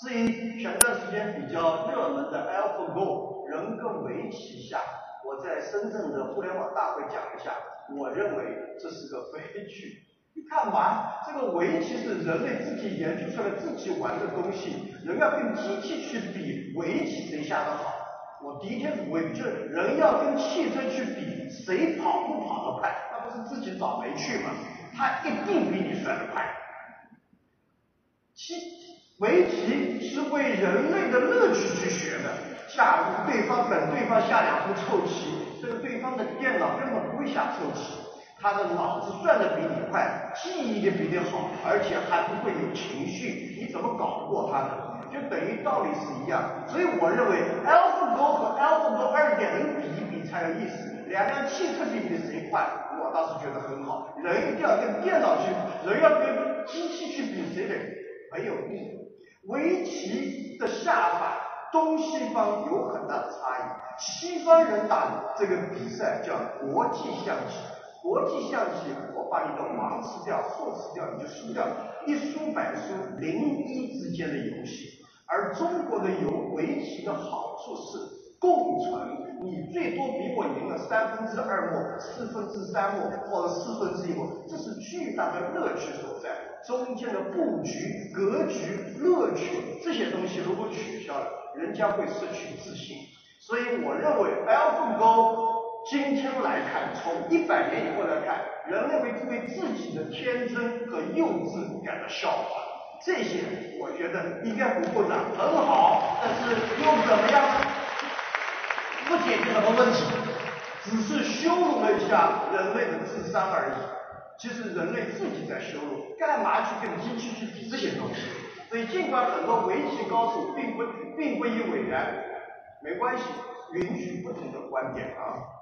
至于前段时间比较热门的 AlphaGo 人跟围棋下，我在深圳的互联网大会讲一下，我认为这是个悲剧。你看嘛，这个围棋是人类自己研究出来、自己玩的东西，人要跟机器去比围棋谁下得好。我第一天不会比，就人要跟汽车去比谁跑不跑得快，那不是自己倒霉去吗？他一定比你摔得快。棋。围棋是为人类的乐趣去学的。假如对方等对方下两步臭棋，这个对方的电脑根本不会下臭棋，他的脑子转的比你快，记忆力比你好，而且还不会有情绪，你怎么搞得过他呢？就等于道理是一样。所以我认为，AlphaGo 和 AlphaGo 二点零比一比才有意思。两辆汽车比比谁快，我倒是觉得很好。人一定要跟电脑去，人要跟机器去比谁的，没有意义。围棋的下法，东西方有很大的差异。西方人打这个比赛叫国际象棋，国际象棋我把你的王吃掉，后吃掉，你就输掉，一输百输，零一之间的游戏。而中国的游围棋的好处是共存，你最多比我赢了三分之二目、四分之三目或者四分之一目，这是巨大的乐趣所在。中间的布局、格局、乐趣这些东西如果取消了，人家会失去自信。所以我认为，AlphaGo 今天来看，从一百年以后来看，人类会为自己的天真和幼稚感到笑话。这些我觉得应该不过掌，很好，但是又怎么样？不解决什么问题，只是羞辱了一下人类的智商而已。其实人类自己在修路，干嘛去跟机器去比这些东西？所以尽管很多围棋高手并不并不以为然，没关系，允许不同的观点啊。